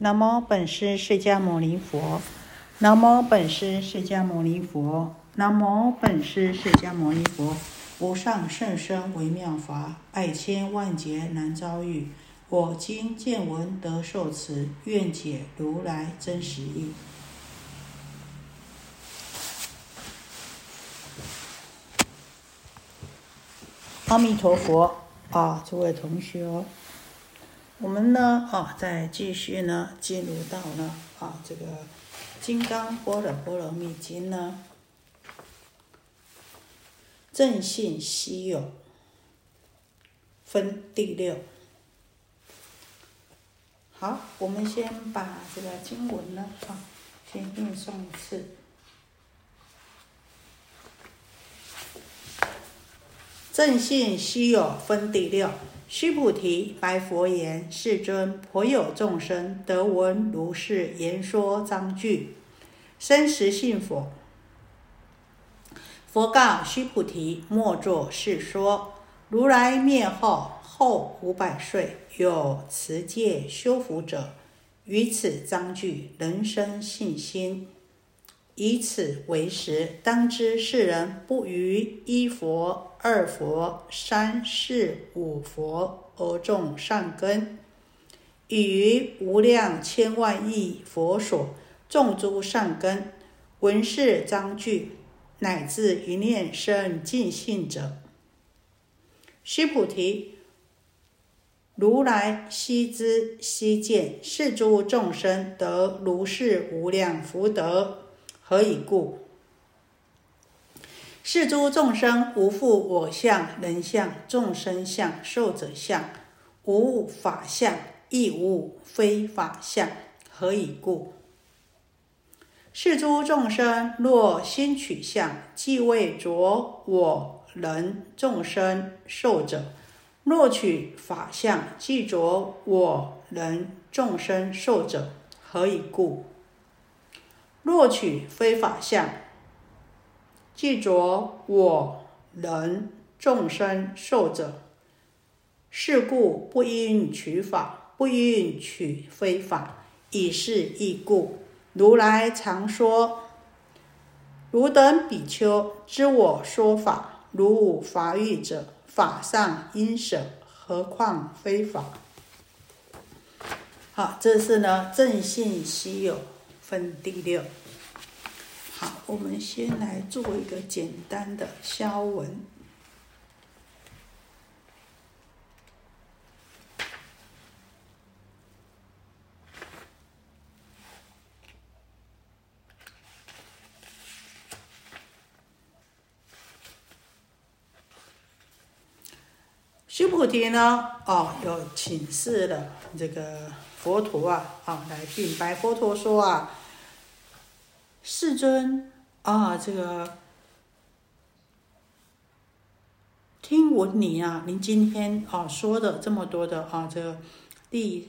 南无本师释迦牟尼佛，南无本师释迦牟尼佛，南无本师释迦牟尼佛。无上甚深微妙法，百千万劫难遭遇。我今见闻得受持，愿解如来真实义。阿弥陀佛啊，诸位同学。我们呢，啊，再继续呢，进入到呢，啊，这个《金刚般若波罗蜜经》呢，正信稀有分第六。好，我们先把这个经文呢，啊，先念诵一次。正信稀有分第六。须菩提，白佛言：“世尊，颇有众生得闻如是言说章句，生实信佛？”佛告须菩提：“莫作是说。如来灭后，后五百岁，有持戒修福者，于此章句，人生信心。以此为实，当知世人不于一佛。”二佛、三世、五佛而种善根，以于无量千万亿佛所种诸善根，闻是章句，乃至一念生尽性者。须菩提，如来悉知悉见，是诸众生得如是无量福德，何以故？是诸众生无复我相、人相、众生相、寿者相，无法相，亦无非法相。何以故？是诸众生若心取相，即为着我人众生寿者；若取法相，即着我人众生寿者。何以故？若取非法相。记着我人众生受者，是故不应取法，不应取非法，以是义故。如来常说：汝等比丘知我说法，如无法语者，法上应舍，何况非法？好，这是呢正信稀有分第六。好，我们先来做一个简单的消文。须菩提呢，哦，有请示了这个佛陀啊，啊，来禀白佛陀说啊。世尊啊，这个听闻你啊，您今天啊说的这么多的啊，这个第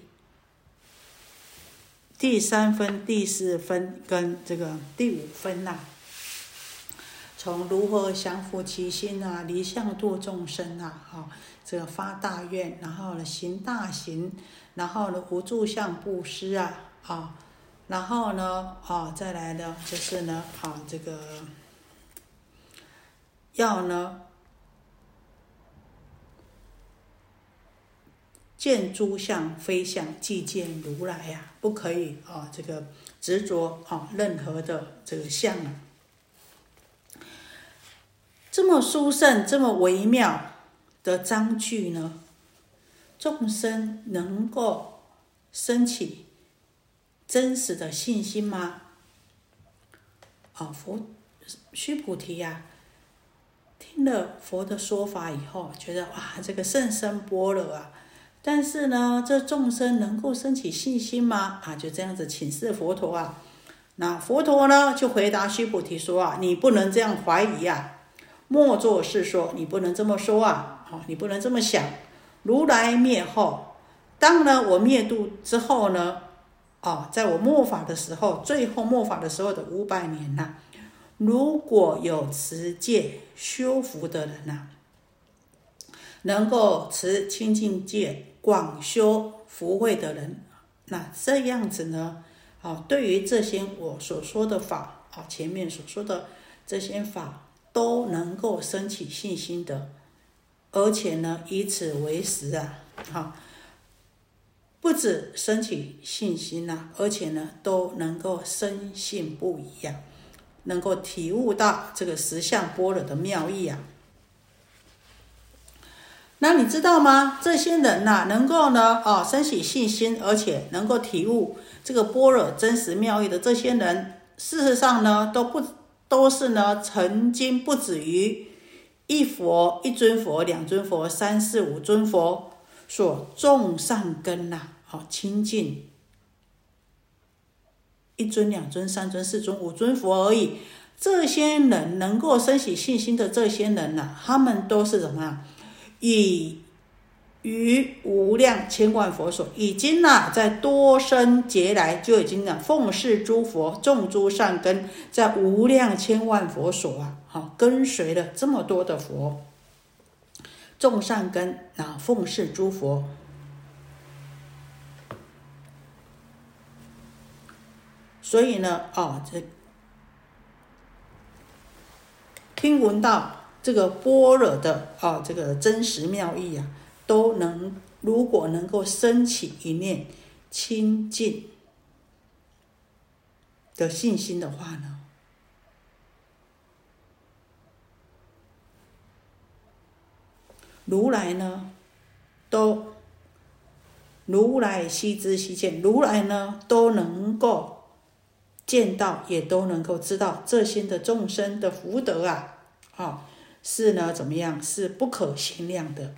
第三分、第四分跟这个第五分呐，从如何降伏其心啊，离相度众生啊，哈，这个发大愿，然后呢行大行，然后呢无住相布施啊，啊。然后呢，啊，再来呢，就是呢，啊，这个要呢见诸相非相，即见如来呀，不可以啊，这个执着啊任何的这个相啊，这么殊胜、这么微妙的章句呢，众生能够升起。真实的信心吗？啊，佛须菩提呀，听了佛的说法以后，觉得哇，这个甚深般若啊！但是呢，这众生能够升起信心吗？啊，就这样子请示佛陀啊。那佛陀呢，就回答须菩提说啊，你不能这样怀疑啊，莫作是说，你不能这么说啊，好，你不能这么想。如来灭后，当呢我灭度之后呢？哦，在我末法的时候，最后末法的时候的五百年呐，如果有持戒修福的人呐，能够持清净戒广修福慧的人，那这样子呢，啊，对于这些我所说的法，啊，前面所说的这些法，都能够升起信心的，而且呢，以此为食啊，好，不止升起信心呐，而且呢，都能够深信不疑呀，能够体悟到这个实相般若的妙义啊。那你知道吗？这些人呐，能够呢，哦，升起信心，而且能够体悟这个般若真实妙义的这些人，事实上呢，都不都是呢，曾经不止于一佛、一尊佛、两尊佛、三四五尊佛所种善根呐，好清净一尊、两尊、三尊、四尊、五尊佛而已。这些人能够升起信心的这些人呐，他们都是什么样？以于无量千万佛所，已经呐，在多生劫来就已经呢，奉事诸佛，种诸善根，在无量千万佛所啊，好跟随了这么多的佛，种善根啊，奉事诸佛，所以呢，哦，这听闻到。这个般若的啊，这个真实妙义啊，都能如果能够升起一念清净的信心的话呢，如来呢都如来悉知悉见，如来呢都能够见到，也都能够知道这些的众生的福德啊，啊。是呢，怎么样？是不可限量的。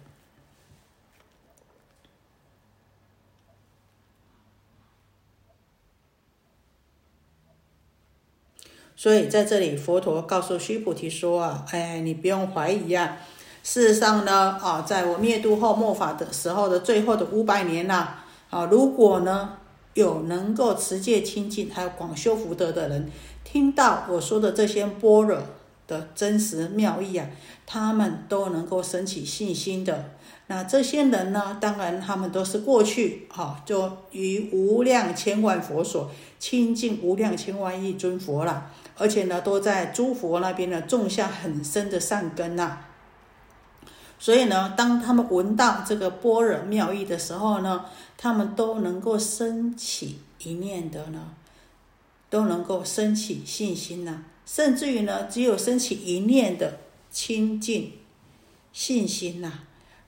所以在这里，佛陀告诉须菩提说啊，哎，你不用怀疑啊。事实上呢，啊，在我灭度后末法的时候的最后的五百年呐，啊，如果呢有能够持戒清净，还有广修福德的人，听到我说的这些般若。的真实妙义啊，他们都能够升起信心的。那这些人呢，当然他们都是过去哈，就于无量千万佛所亲近无量千万亿尊佛了，而且呢，都在诸佛那边呢种下很深的善根呐。所以呢，当他们闻到这个般若妙义的时候呢，他们都能够升起一念的呢，都能够升起信心呐。甚至于呢，只有升起一念的清净信心呐，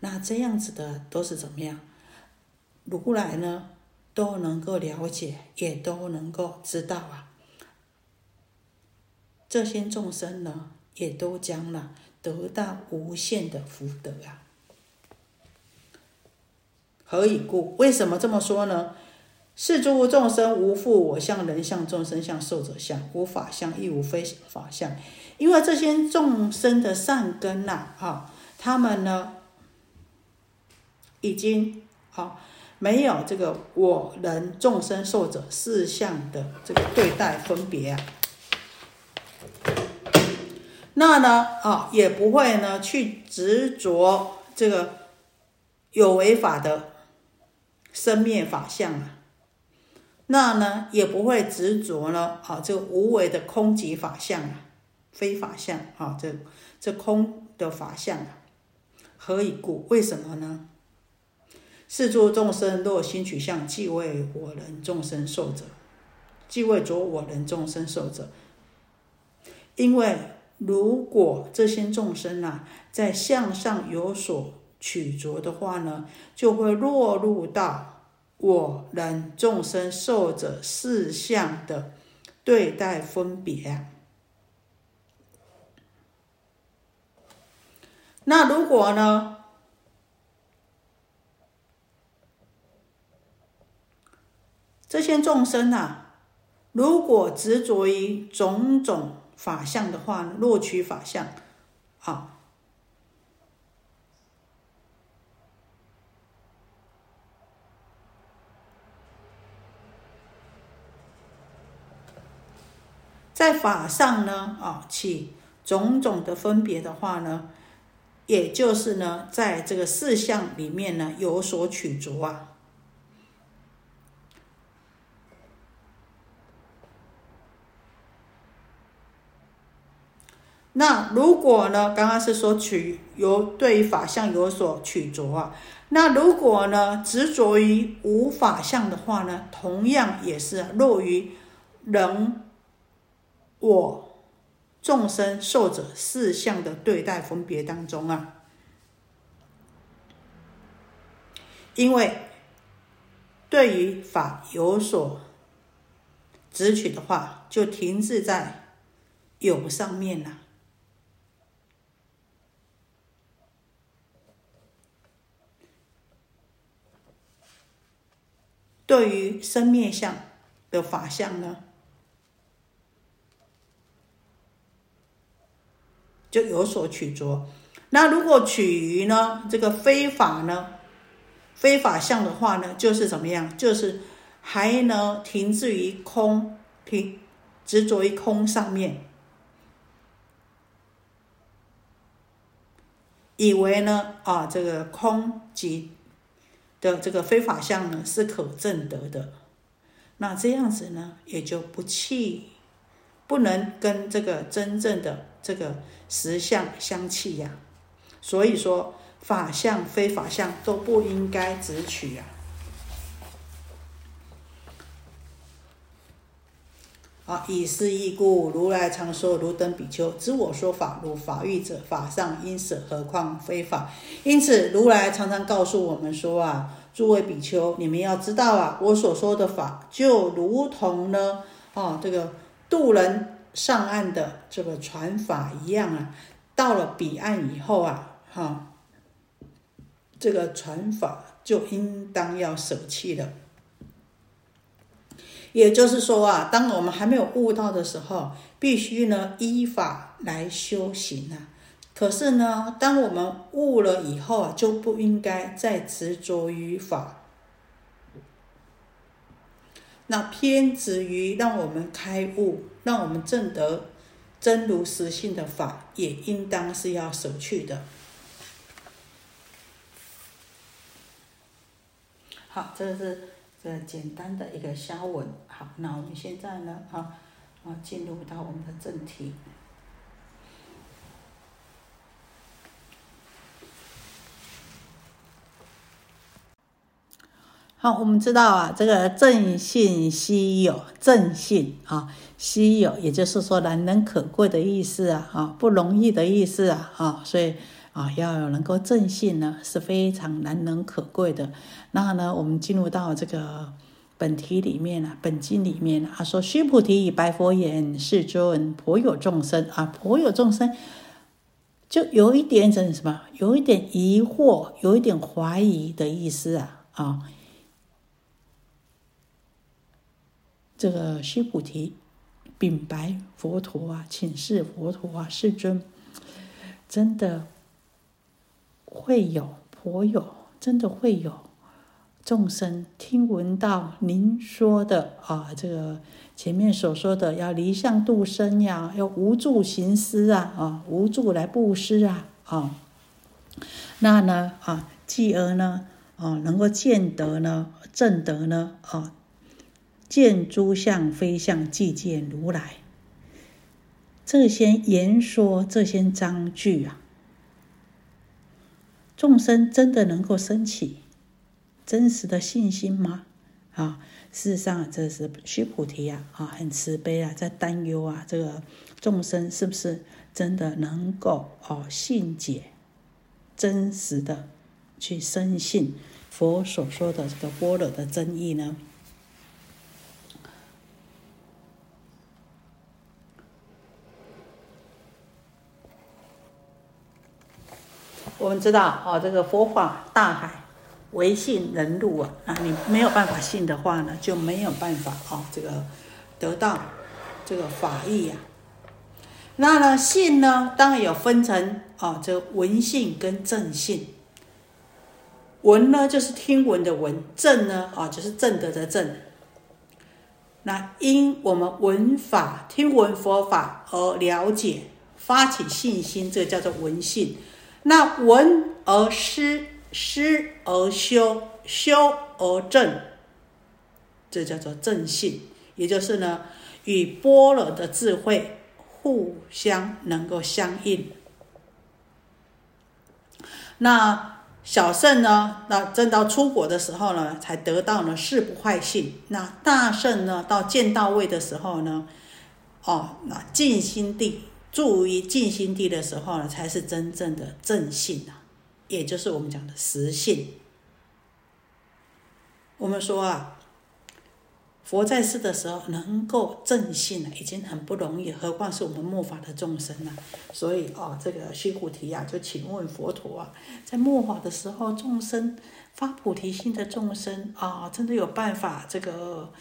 那这样子的都是怎么样？如来呢都能够了解，也都能够知道啊。这些众生呢，也都将呢得到无限的福德啊。何以故？为什么这么说呢？是诸众生无复我相、人相、众生相、寿者相，无法相，亦无非法相。因为这些众生的善根呐，哈，他们呢，已经好没有这个我人众生寿者四相的这个对待分别啊。那呢，啊，也不会呢去执着这个有违法的生灭法相啊。那呢，也不会执着呢，啊，这个无为的空寂法相啊，非法相啊，这这空的法相啊，何以故？为什么呢？是诸众生若心取相，即为我人众生受者，即为着我人众生受者。因为如果这些众生呐，在向上有所取着的话呢，就会落入到。我人众生受者四相的对待分别，那如果呢？这些众生啊，如果执着于种种法相的话，落取法相，啊。在法上呢，啊，起种种的分别的话呢，也就是呢，在这个四相里面呢有所取着啊。那如果呢，刚刚是说取有对于法相有所取着啊，那如果呢执着于无法相的话呢，同样也是落于人我。众生受者四相的对待分别当中啊，因为对于法有所执取的话，就停滞在有上面了。对于生灭相的法相呢？就有所取着，那如果取于呢？这个非法呢，非法相的话呢，就是怎么样？就是还能停滞于空，停执着于空上面，以为呢？啊这个空即的这个非法相呢是可证得的，那这样子呢也就不气，不能跟这个真正的。这个实相相气呀，所以说法相非法相都不应该执取啊。啊，以是义故，如来常说：“如等比丘，知我说法如法欲者，法上因舍，何况非法？”因此，如来常常告诉我们说啊，诸位比丘，你们要知道啊，我所说的法就如同呢，啊，这个渡人。上岸的这个船法一样啊，到了彼岸以后啊，哈，这个船法就应当要舍弃了。也就是说啊，当我们还没有悟到的时候，必须呢依法来修行啊。可是呢，当我们悟了以后啊，就不应该再执着于法。那偏执于让我们开悟、让我们证得真如实性的法，也应当是要舍去的。好，这是这简单的一个消文。好，那我们现在呢，啊啊，进入到我们的正题。好，我们知道啊，这个正信稀有，正信啊，稀有，也就是说难能可贵的意思啊，啊，不容易的意思啊，啊，所以啊，要有能够正信呢，是非常难能可贵的。那呢，我们进入到这个本题里面啊，本经里面啊，说须菩提以，白佛言：世尊，颇有众生啊，颇有众生，就有一点怎什么，有一点疑惑，有一点怀疑的意思啊，啊。这个须菩提禀白佛陀啊，请示佛陀啊，世尊，真的会有颇有，真的会有众生听闻到您说的啊，这个前面所说的要离相度生呀，要无助行施啊，啊，无助来布施啊，啊，那呢啊，继而呢啊，能够见得呢，正得呢啊。见诸相非相，即见如来。这些言说，这些章句啊，众生真的能够升起真实的信心吗？啊，事实上，这是须菩提啊，啊，很慈悲啊，在担忧啊，这个众生是不是真的能够哦信解，真实的去深信佛所说的这个般若的真意呢？我们知道哦，这个佛法大海，唯信人入啊。啊，你没有办法信的话呢，就没有办法哦，这个得到这个法义呀。那呢，信呢，当然有分成啊，这闻信跟正信。闻呢，就是听闻的闻；正呢，啊，就是正德的正。那因我们闻法、听闻佛法而了解，发起信心，这叫做闻信。那闻而思，思而修，修而正，这叫做正信。也就是呢，与般若的智慧互相能够相应。那小圣呢？那正到出国的时候呢，才得到了事不坏性。那大圣呢，到见到位的时候呢，哦，那静心地住于静心地的时候呢，才是真正的正性啊，也就是我们讲的实性。我们说啊。佛在世的时候能够正信了，已经很不容易，何况是我们末法的众生呢？所以啊，这个须菩提啊，就请问佛陀啊，在末法的时候，众生发菩提心的众生啊，真的有办法这个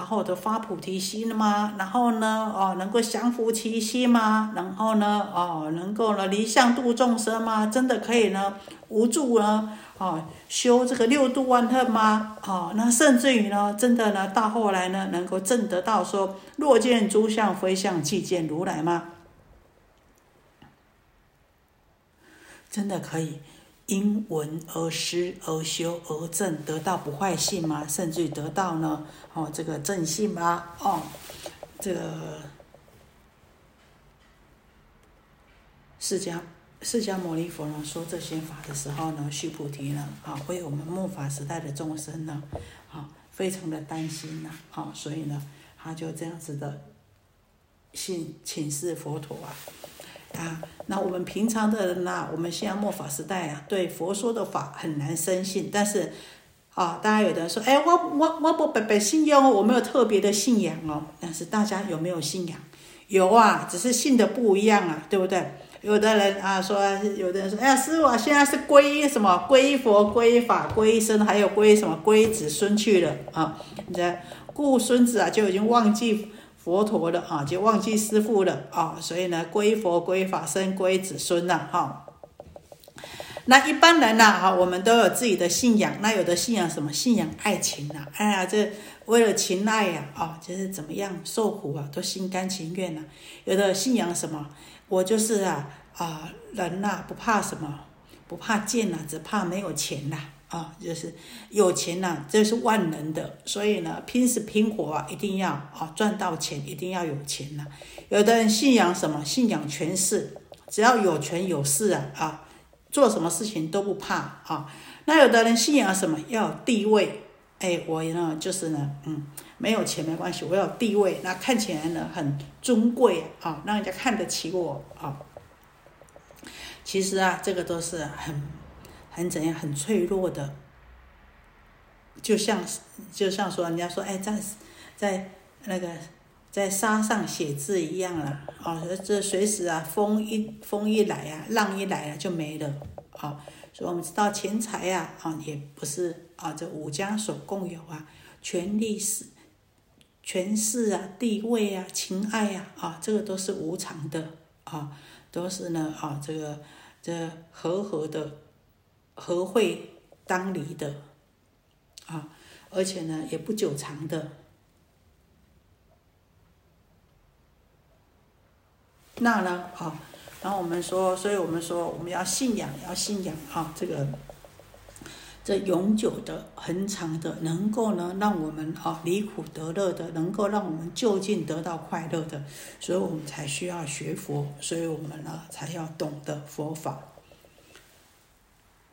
好好的发菩提心吗？然后呢，哦，能够降伏其心吗？然后呢，哦，能够呢离相度众生吗？真的可以呢无助呢？哦，修这个六度万恨吗？哦，那甚至于呢，真的呢，到后来呢，能够证得到说，若见诸相非相，即见如来吗？真的可以因闻而思而修而证，得到不坏性吗？甚至于得到呢，哦，这个正性吗？哦，这个释迦。释迦牟尼佛呢说这些法的时候呢，须菩提呢啊，为我们末法时代的众生呢啊，非常的担心呐啊，所以呢，他就这样子的信请示佛陀啊啊，那我们平常的人呐，我们现在末法时代啊，对佛说的法很难深信，但是啊，大家有的人说，哎，我我我不白白信仰哦，我没有特别的信仰哦，但是大家有没有信仰？有啊，只是信的不一样啊，对不对？有的人啊说，有的人说，哎呀，师傅啊现在是皈依什么皈依佛、皈依法、皈依僧，还有皈依什么皈依子孙去了啊？你在故孙子啊就已经忘记佛陀了啊，就忘记师傅了啊，所以呢，皈佛、皈法、僧、皈子孙了哈。那一般人呢，哈，我们都有自己的信仰，那有的信仰什么？信仰爱情呐，哎呀，这为了情爱呀，啊，就是怎么样受苦啊，都心甘情愿呐。有的信仰什么？我就是啊啊人呐，不怕什么，不怕贱呐，只怕没有钱呐啊，就是有钱呐，这是万能的，所以呢，拼死拼活啊，一定要啊赚到钱，一定要有钱呐。有的人信仰什么？信仰权势，只要有权有势啊啊，做什么事情都不怕啊。那有的人信仰什么？要地位，哎，我呢就是呢，嗯。没有钱没关系，我有地位，那看起来呢很尊贵啊，让人家看得起我啊。其实啊，这个都是很很怎样，很脆弱的。就像就像说，人家说，哎，在在那个在沙上写字一样了啊，这随时啊，风一风一来啊，浪一来啊，就没了啊。所以我们知道钱财呀啊，也不是啊，这五家所共有啊，权力是。权势啊，地位啊，情爱呀，啊，这个都是无常的啊，都是呢啊，这个这和合的，和会当离的啊，而且呢也不久长的。那呢啊，然后我们说，所以我们说我们要信仰，要信仰啊，这个。这永久的、恒长的，能够呢让我们啊离苦得乐的，能够让我们就近得到快乐的，所以我们才需要学佛，所以我们呢才要懂得佛法。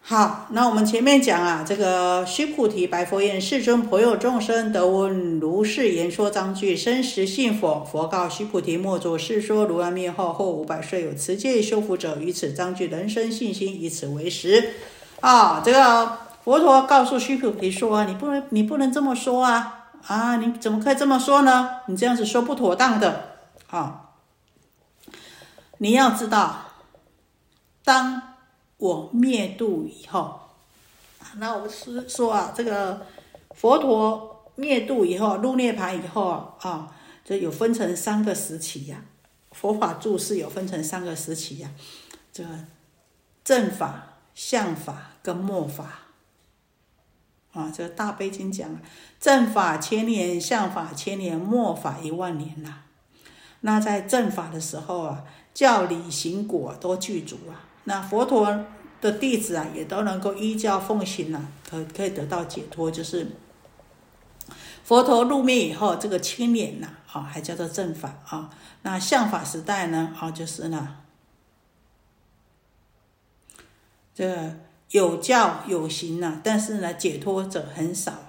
好，那我们前面讲啊，这个须菩提白佛言：“世尊，颇有众生得闻如是言说章句，生时信佛。佛告须菩提：莫作是说。如来灭后，后五百岁，有持戒修福者，于此章句人生信心，以此为实。”啊，这个。佛陀告诉须菩提说：“你不能，你不能这么说啊！啊，你怎么可以这么说呢？你这样子说不妥当的。啊，你要知道，当我灭度以后，那我们是说啊，这个佛陀灭度以后，入涅盘以后啊，这有分成三个时期呀。佛法注释有分成三个时期呀，这个正法、相法跟末法。”啊，这个大悲经讲了，正法千年，相法千年，末法一万年呐。那在正法的时候啊，教理行果都具足啊。那佛陀的弟子啊，也都能够依教奉行啊，可可以得到解脱，就是佛陀入灭以后，这个青年呐，啊，还叫做正法啊。那相法时代呢，啊，就是呢，这个有教有行呐，但是呢，解脱者很少。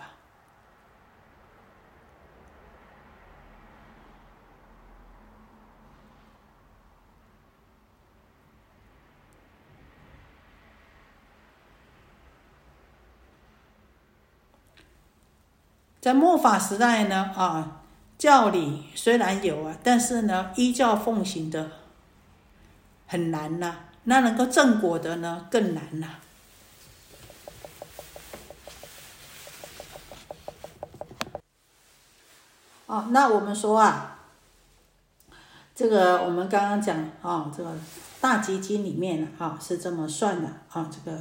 在末法时代呢，啊，教理虽然有啊，但是呢，依教奉行的很难呐。那能够正果的呢，更难呐。哦，那我们说啊，这个我们刚刚讲啊，这个大基金里面啊是这么算的啊，这个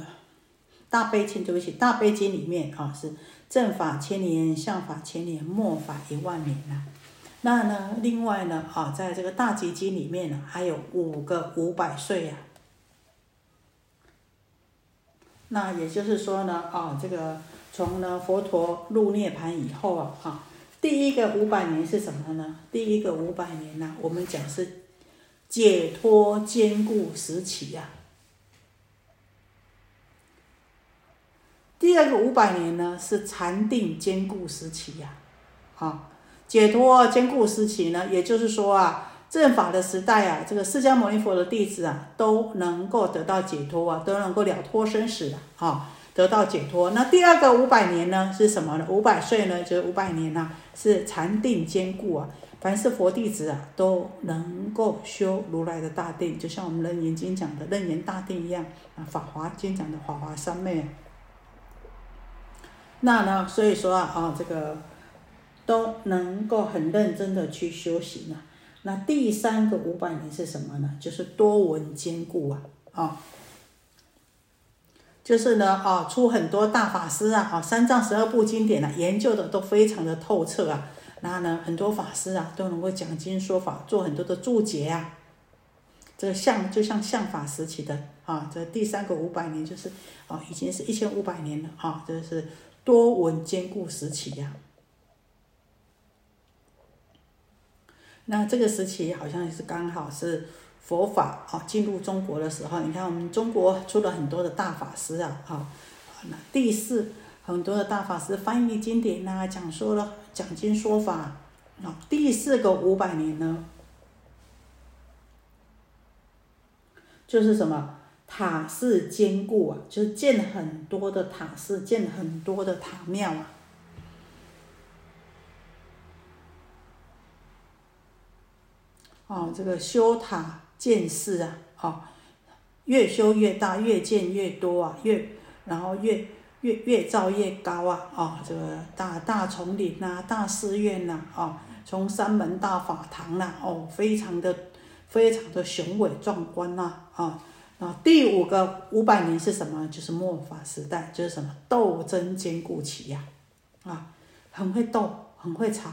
大悲经对不起，大悲经里面啊是。正法千年，相法千年，末法一万年呐。那呢，另外呢，啊，在这个大集经里面呢，还有五个五百岁呀。那也就是说呢，啊，这个从呢佛陀入涅盘以后啊，啊，第一个五百年是什么呢？第一个五百年呢，我们讲是解脱坚固时期呀。第二个五百年呢，是禅定坚固时期呀，啊，解脱坚固时期呢，也就是说啊，正法的时代啊，这个释迦牟尼佛的弟子啊，都能够得到解脱啊，都能够了脱生死的啊，得到解脱。那第二个五百年呢，是什么呢？五百岁呢，就是五百年呐，是禅定坚固啊，凡是佛弟子啊，都能够修如来的大定，就像我们楞严经讲的楞严大定一样啊，法华经讲的法华三昧。那呢？所以说啊，啊，这个都能够很认真的去修行啊。那第三个五百年是什么呢？就是多闻兼顾啊，啊，就是呢，啊，出很多大法师啊，啊，三藏十二部经典啊，研究的都非常的透彻啊。那呢，很多法师啊，都能够讲经说法，做很多的注解啊。这个相就像相法时期的啊，这第三个五百年就是啊，已经是一千五百年了啊，这是。多闻坚固时期呀，那这个时期好像是刚好是佛法啊进入中国的时候。你看，我们中国出了很多的大法师啊，啊，那第四很多的大法师翻译经典呐，讲说了讲经说法啊。第四个五百年呢，就是什么？塔寺坚固啊，就是建很多的塔寺，建很多的塔庙啊。哦，这个修塔建寺啊，哦，越修越大，越建越多啊，越然后越越越造越高啊，哦，这个大大丛林呐，大寺院呐，哦，从三门大法堂呐，哦，非常的非常的雄伟壮观呐，啊。啊，第五个五百年是什么？就是末法时代，就是什么斗争坚固期呀，啊，很会斗，很会吵，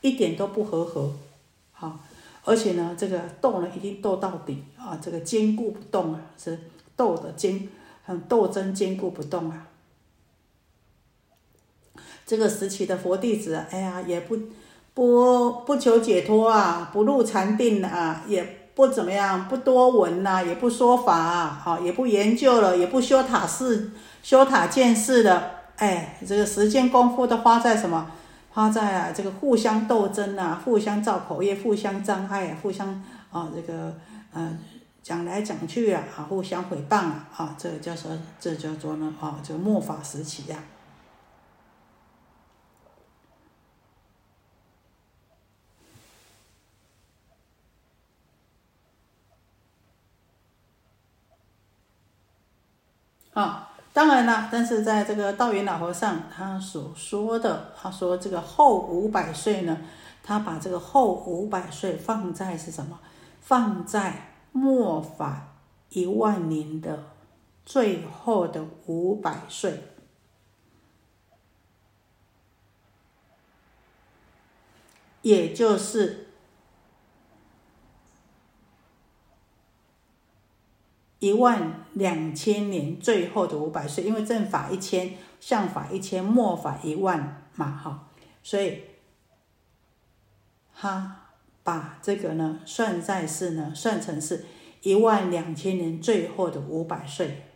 一点都不和和，好，而且呢，这个斗呢一定斗到底啊，这个坚固不动啊，是斗的坚，很斗争坚固不动啊。这个时期的佛弟子，哎呀，也不不不求解脱啊，不入禅定啊，也。不怎么样，不多闻呐，也不说法啊，好，也不研究了，也不修塔寺、修塔建寺的，哎，这个时间功夫都花在什么？花在啊，这个互相斗争啊，互相造口业，互相障碍啊，互相啊，这个嗯，讲来讲去啊，啊，互相诽谤啊，啊，这个叫做这叫做呢，啊，这个末法时期呀。啊当然了，但是在这个道元老和尚他所说的，他说这个后五百岁呢，他把这个后五百岁放在是什么？放在末法一万年的最后的五百岁，也就是。一万两千年最后的五百岁，因为正法一千，相法一千，末法一万嘛，哈，所以他把这个呢算在是呢，算成是一万两千年最后的五百岁。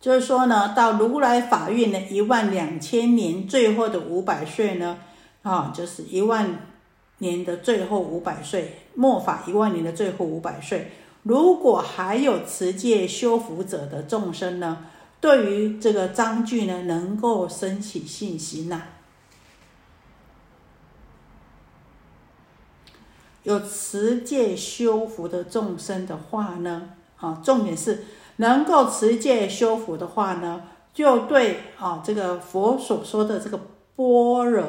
就是说呢，到如来法运的一万两千年最后的五百岁呢，啊，就是一万年的最后五百岁，末法一万年的最后五百岁。如果还有持戒修福者的众生呢，对于这个章句呢，能够升起信心呐。有持戒修福的众生的话呢，啊，重点是。能够持戒修福的话呢，就对啊，这个佛所说的这个般若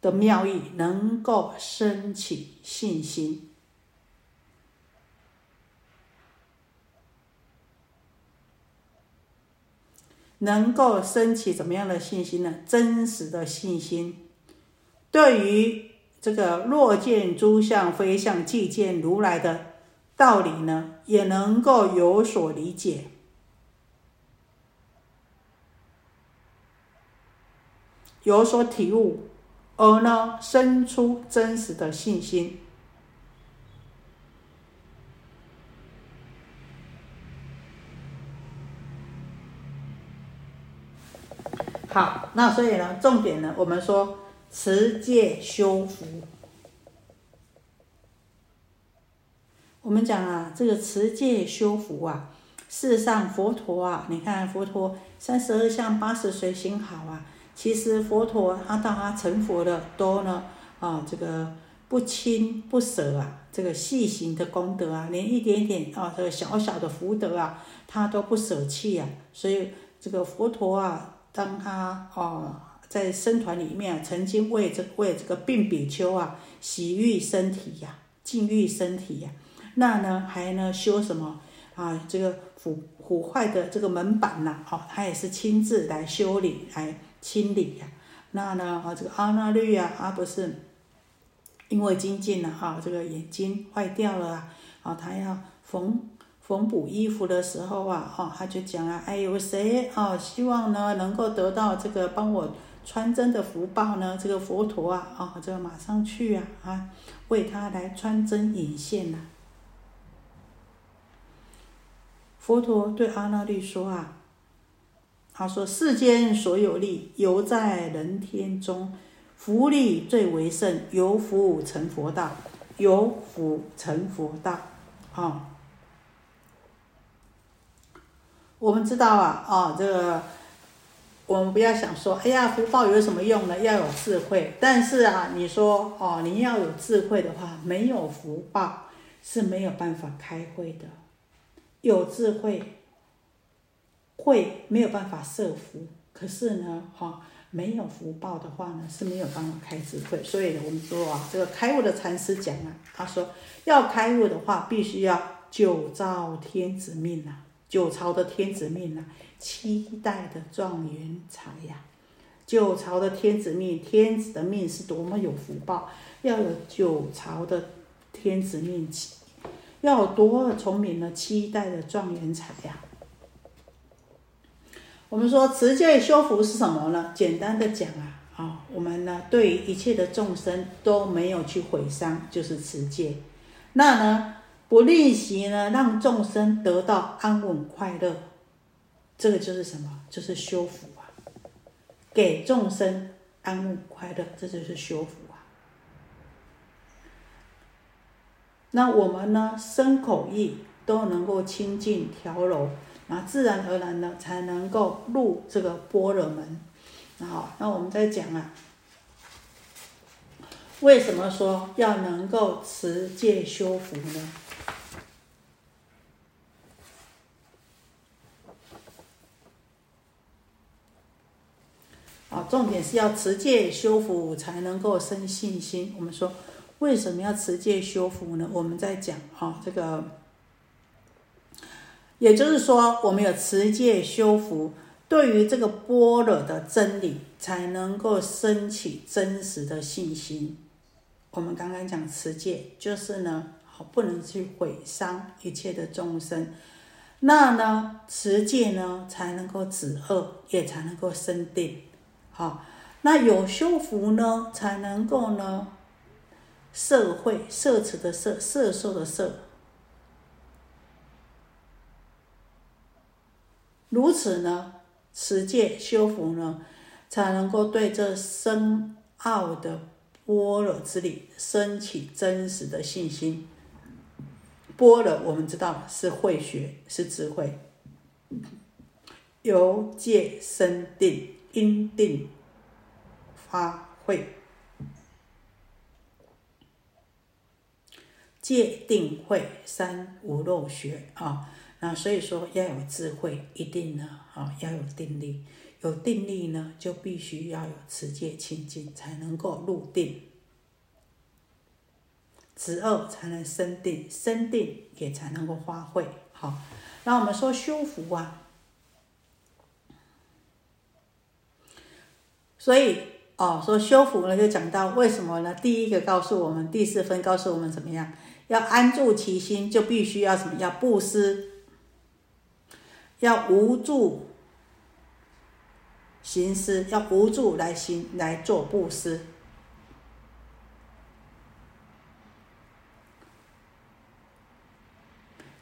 的妙义能够升起信心，能够升起怎么样的信心呢？真实的信心，对于这个若见诸相非相，即见如来的。道理呢，也能够有所理解，有所体悟，而呢，生出真实的信心。好，那所以呢，重点呢，我们说持戒修福。我们讲啊，这个持戒修福啊，事实上佛陀啊，你看佛陀三十二相八十随行好啊，其实佛陀他到他成佛的多呢啊，这个不轻不舍啊，这个细行的功德啊，连一点点啊，这个小小的福德啊，他都不舍弃啊。所以这个佛陀啊，当他哦在僧团里面曾经为这为这个病比丘啊洗浴身体呀，净浴身体呀。那呢，还呢修什么啊？这个腐腐坏的这个门板呐，哦，他也是亲自来修理、来清理呀。那呢，啊，这个阿那律啊，啊不是因为精进了哈，这个眼睛坏掉了啊，啊，他要缝缝补衣服的时候啊，哦，他就讲啊，哎，有谁哦，希望呢能够得到这个帮我穿针的福报呢？这个佛陀啊，啊，这个马上去啊，啊，为他来穿针引线呐。佛陀对阿那律说：“啊，他说世间所有利，犹在人天中，福利最为胜，有福成佛道，有福成佛道。啊，我们知道啊，啊，这个我们不要想说，哎呀，福报有什么用呢？要有智慧。但是啊，你说哦，你要有智慧的话，没有福报是没有办法开会的。”有智慧，会没有办法设福，可是呢，哈，没有福报的话呢，是没有办法开智慧。所以呢我们说啊，这个开悟的禅师讲啊，他说要开悟的话，必须要九造天子命呐，九朝的天子命呐，七代的状元才呀，九朝的天子命，天子的命是多么有福报，要有九朝的天子命。要有多聪明的七代的状元才呀！我们说持戒修福是什么呢？简单的讲啊，啊，我们呢对于一切的众生都没有去毁伤，就是持戒。那呢不吝惜呢，让众生得到安稳快乐，这个就是什么？就是修福啊！给众生安稳快乐，这就是修福。那我们呢，身口意都能够清净调柔，那自然而然呢，才能够入这个般若门。那好，那我们再讲啊，为什么说要能够持戒修福呢？啊，重点是要持戒修福才能够生信心。我们说。为什么要持戒修福呢？我们在讲哈，这个，也就是说，我们有持戒修福，对于这个般若的真理，才能够升起真实的信心。我们刚刚讲持戒，就是呢，好不能去毁伤一切的众生。那呢，持戒呢，才能够止恶，也才能够生定。好，那有修福呢，才能够呢，社会摄持的摄，摄受的摄。如此呢，持戒修福呢，才能够对这深奥的般若之理升起真实的信心。般若我们知道是慧学，是智慧，由戒生定，因定发慧，戒定慧三无漏学啊。那所以说要有智慧，一定呢啊要有定力，有定力呢就必须要有持戒清净，才能够入定。止恶才能生定，生定也才能够发慧。好，那我们说修福啊，所以哦，说修福呢，就讲到为什么呢？第一个告诉我们，第四分告诉我们怎么样？要安住其心，就必须要什么？要布施，要无助行施，要无助来行来做布施。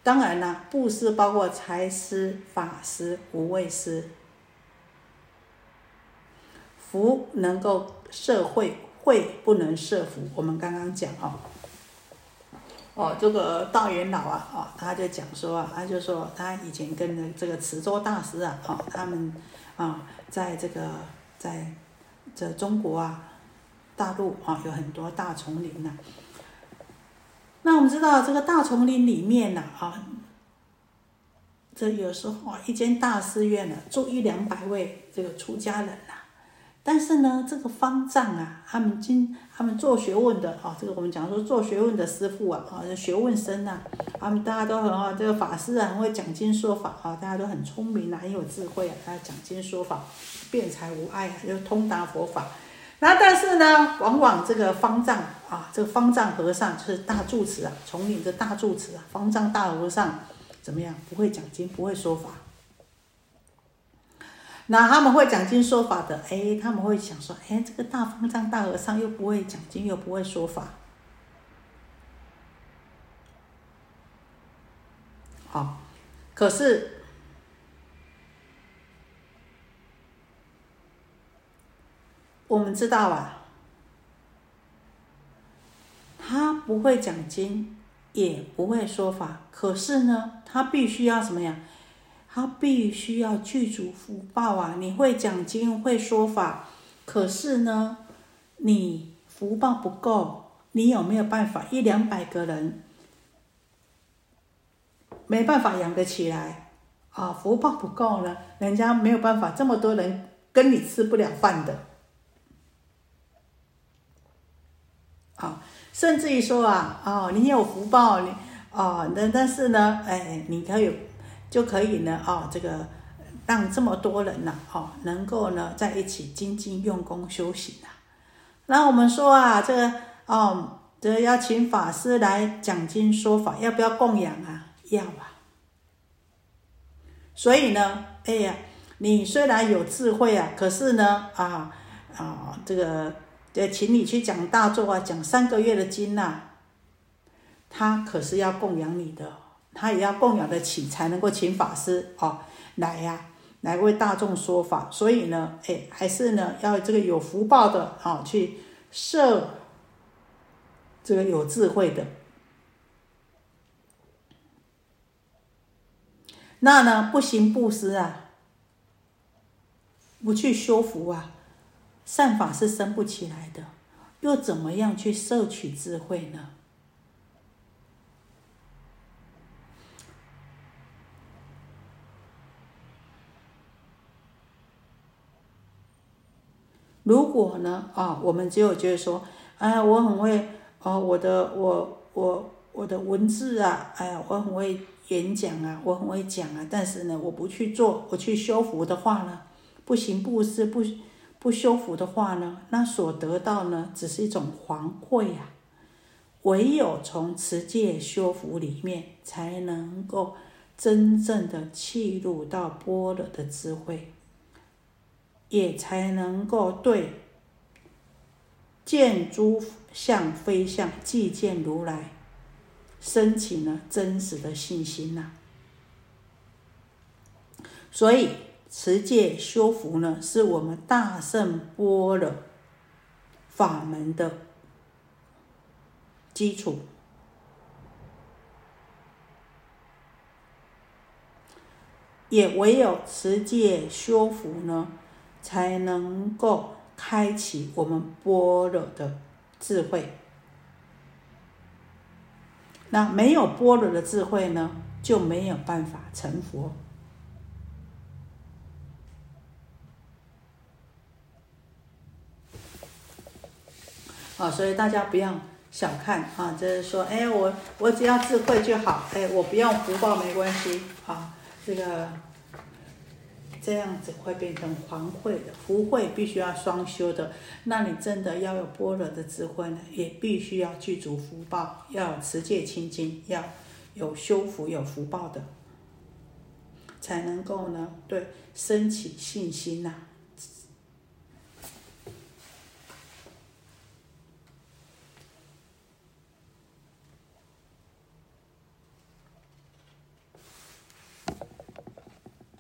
当然啦，布施包括财施、法施、无畏施。福能够摄慧，慧不能摄福。我们刚刚讲哦，哦，这个道元老啊，哦，他就讲说啊，他就说他以前跟这个慈州大师啊，哦，他们啊，在这个在这中国啊，大陆啊，有很多大丛林呐。那我们知道这个大丛林里面呢，啊，这有时候啊，一间大寺院呢，住一两百位这个出家人。但是呢，这个方丈啊，他们经他们做学问的啊，这个我们讲说做学问的师傅啊，啊，学问深呐，他们大家都很好，这个法师啊，很会讲经说法啊，大家都很聪明啊，很有智慧啊，他讲经说法，辩才无碍啊，就通达佛法。那但是呢，往往这个方丈啊，这个方丈和尚就是大住持啊，丛林的大住持啊，方丈大和尚怎么样？不会讲经，不会说法。那他们会讲经说法的，哎，他们会想说，哎，这个大方丈大和尚又不会讲经，又不会说法。好，可是。我们知道啊，他不会讲经，也不会说法，可是呢，他必须要什么呀？他必须要具足福报啊！你会讲经，会说法，可是呢，你福报不够，你有没有办法？一两百个人没办法养得起来啊！福报不够呢，人家没有办法，这么多人跟你吃不了饭的。啊，甚至于说啊，哦，你有福报，你哦，那但是呢，哎，你可以就可以呢，哦，这个让这么多人呢，哦，能够呢在一起精进用功修行啊。那我们说啊，这个哦，这要请法师来讲经说法，要不要供养啊？要啊。所以呢，哎呀，你虽然有智慧啊，可是呢，啊啊，这个。这，请你去讲大作啊，讲三个月的经呐，他可是要供养你的，他也要供养得起，才能够请法师哦来呀，来为大众说法。所以呢，哎，还是呢要这个有福报的啊，去设这个有智慧的。那呢，不行布施啊，不去修福啊。善法是生不起来的，又怎么样去摄取智慧呢？如果呢？啊，我们只有觉得说，哎，我很会，哦，我的，我我我的文字啊，哎呀，我很会演讲啊，我很会讲啊，但是呢，我不去做，我去修福的话呢，不行布施，不不修福的话呢，那所得到呢，只是一种黄慧啊。唯有从持戒修福里面，才能够真正的契入到般若的智慧，也才能够对见诸相非相，即见如来，升起了真实的信心呐。所以持戒修福呢，是我们大圣般若法门的。基础，也唯有持戒修福呢，才能够开启我们般若的智慧。那没有般若的智慧呢，就没有办法成佛。啊，所以大家不要。小看啊，就是说，哎，我我只要智慧就好，哎，我不用福报没关系啊。这个这样子会变成黄慧的福慧，必须要双修的。那你真的要有般若的智慧呢，也必须要具足福报，要持戒清净，要有修福有福报的，才能够呢，对升起信心呐。